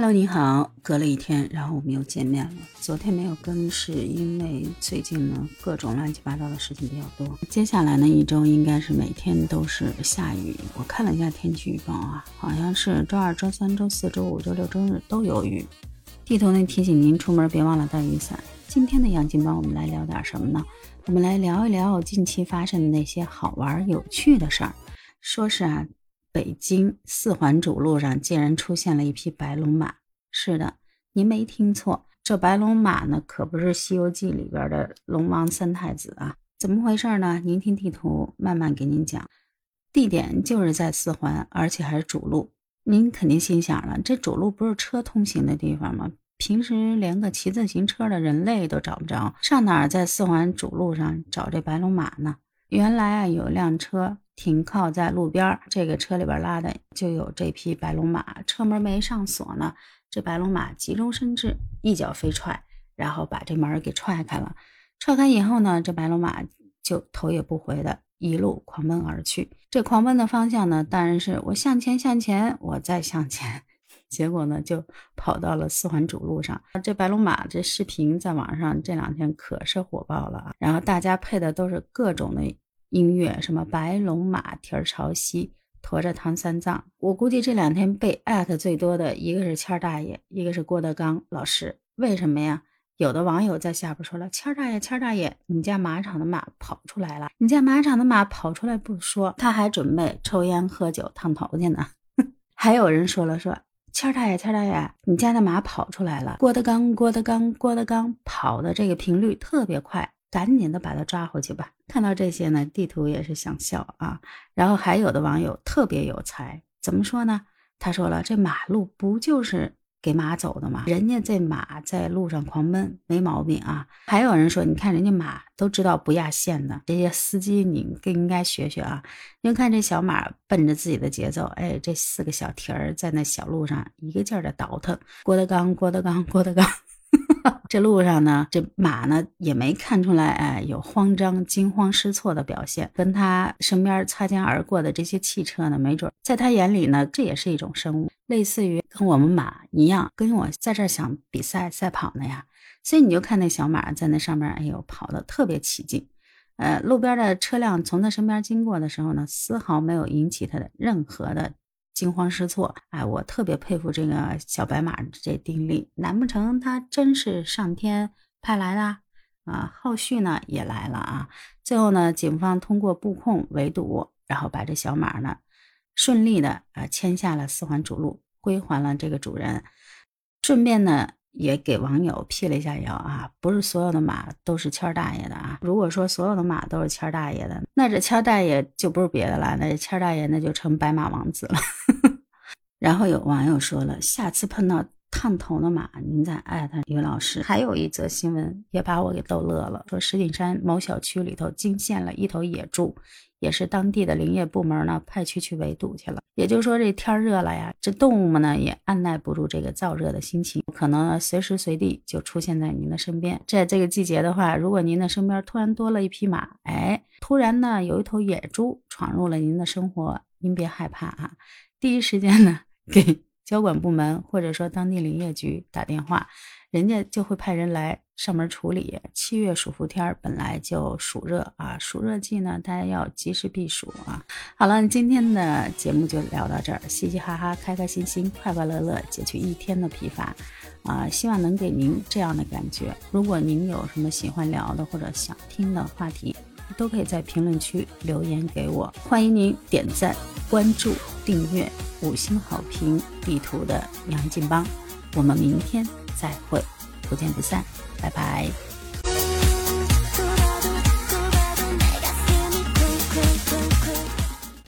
Hello，你好，隔了一天，然后我们又见面了。昨天没有更，是因为最近呢各种乱七八糟的事情比较多。接下来呢一周应该是每天都是下雨。我看了一下天气预报啊，好像是周二、周三、周四周五、周六、周日都有雨。地图呢提醒您出门别忘了带雨伞。今天的杨金帮我们来聊点什么呢？我们来聊一聊近期发生的那些好玩有趣的事儿。说是啊。北京四环主路上竟然出现了一匹白龙马。是的，您没听错，这白龙马呢，可不是《西游记》里边的龙王三太子啊。怎么回事呢？您听地图，慢慢给您讲。地点就是在四环，而且还是主路。您肯定心想了，这主路不是车通行的地方吗？平时连个骑自行车的人类都找不着，上哪儿在四环主路上找这白龙马呢？原来啊，有辆车。停靠在路边，这个车里边拉的就有这匹白龙马，车门没上锁呢。这白龙马急中生智，一脚飞踹，然后把这门给踹开了。踹开以后呢，这白龙马就头也不回的一路狂奔而去。这狂奔的方向呢，当然是我向前向前，我再向前。结果呢，就跑到了四环主路上。这白龙马这视频在网上这两天可是火爆了啊，然后大家配的都是各种的。音乐什么白龙马蹄儿朝西，驮着唐三藏。我估计这两天被艾特最多的一个是谦儿大爷，一个是郭德纲老师。为什么呀？有的网友在下边说了：“谦儿大爷，谦儿大爷，你家马场的马跑出来了！你家马场的马跑出来不说，他还准备抽烟喝酒烫头去呢。”还有人说了：“说谦儿大爷，谦儿大爷，你家的马跑出来了！郭德纲，郭德纲，郭德纲跑的这个频率特别快。”赶紧的把他抓回去吧！看到这些呢，地图也是想笑啊。然后还有的网友特别有才，怎么说呢？他说了，这马路不就是给马走的吗？人家这马在路上狂奔，没毛病啊。还有人说，你看人家马都知道不压线的，这些司机你更应该学学啊。你看这小马奔着自己的节奏，哎，这四个小蹄儿在那小路上一个劲儿的倒腾。郭德纲，郭德纲，郭德纲。这路上呢，这马呢也没看出来，哎，有慌张、惊慌失措的表现。跟他身边擦肩而过的这些汽车呢，没准在他眼里呢，这也是一种生物，类似于跟我们马一样，跟我在这儿想比赛赛跑呢呀。所以你就看那小马在那上面，哎呦，跑的特别起劲。呃，路边的车辆从他身边经过的时候呢，丝毫没有引起他的任何的。惊慌失措，哎，我特别佩服这个小白马这定力，难不成他真是上天派来的啊？后续呢也来了啊，最后呢，警方通过布控围堵，然后把这小马呢顺利的啊牵下了四环主路，归还了这个主人，顺便呢。也给网友辟了一下谣啊，不是所有的马都是谦大爷的啊。如果说所有的马都是谦大爷的，那这谦大爷就不是别的了，那谦大爷那就成白马王子了。然后有网友说了，下次碰到烫头的马，您再艾特于老师。还有一则新闻也把我给逗乐了，说石景山某小区里头惊现了一头野猪。也是当地的林业部门呢派去去围堵去了。也就是说，这天热了呀，这动物们呢也按耐不住这个燥热的心情，可能随时随地就出现在您的身边。在这个季节的话，如果您的身边突然多了一匹马，哎，突然呢有一头野猪闯入了您的生活，您别害怕啊，第一时间呢 给交管部门或者说当地林业局打电话。人家就会派人来上门处理。七月暑伏天本来就暑热啊，暑热季呢，大家要及时避暑啊。好了，今天的节目就聊到这儿，嘻嘻哈哈，开开心心，快快乐乐，解决一天的疲乏啊！希望能给您这样的感觉。如果您有什么喜欢聊的或者想听的话题，都可以在评论区留言给我。欢迎您点赞、关注、订阅、五星好评。地图的杨劲邦，我们明天。再会，不见不散，拜拜。